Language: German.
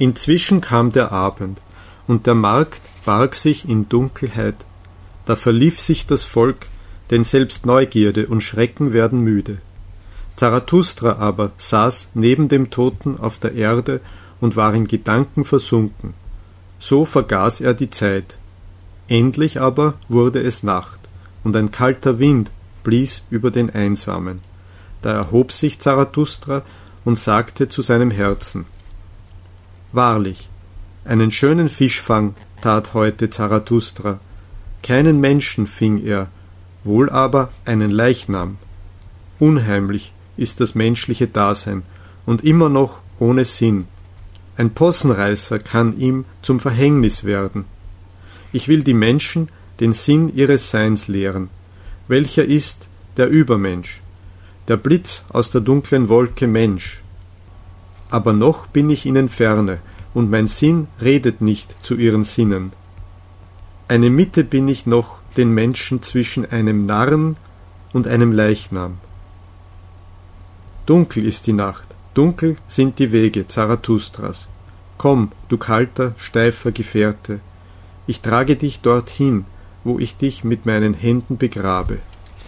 Inzwischen kam der Abend, und der Markt barg sich in Dunkelheit. Da verlief sich das Volk, denn selbst Neugierde und Schrecken werden müde. Zarathustra aber saß neben dem Toten auf der Erde und war in Gedanken versunken. So vergaß er die Zeit. Endlich aber wurde es Nacht, und ein kalter Wind blies über den Einsamen. Da erhob sich Zarathustra und sagte zu seinem Herzen Wahrlich, einen schönen Fischfang tat heute Zarathustra, keinen Menschen fing er, wohl aber einen Leichnam. Unheimlich ist das menschliche Dasein und immer noch ohne Sinn. Ein Possenreißer kann ihm zum Verhängnis werden. Ich will die Menschen den Sinn ihres Seins lehren. Welcher ist der Übermensch? Der Blitz aus der dunklen Wolke Mensch. Aber noch bin ich ihnen ferne, und mein Sinn redet nicht zu ihren Sinnen. Eine Mitte bin ich noch den Menschen zwischen einem Narren und einem Leichnam. Dunkel ist die Nacht, dunkel sind die Wege Zarathustras. Komm, du kalter, steifer Gefährte, ich trage dich dorthin, wo ich dich mit meinen Händen begrabe.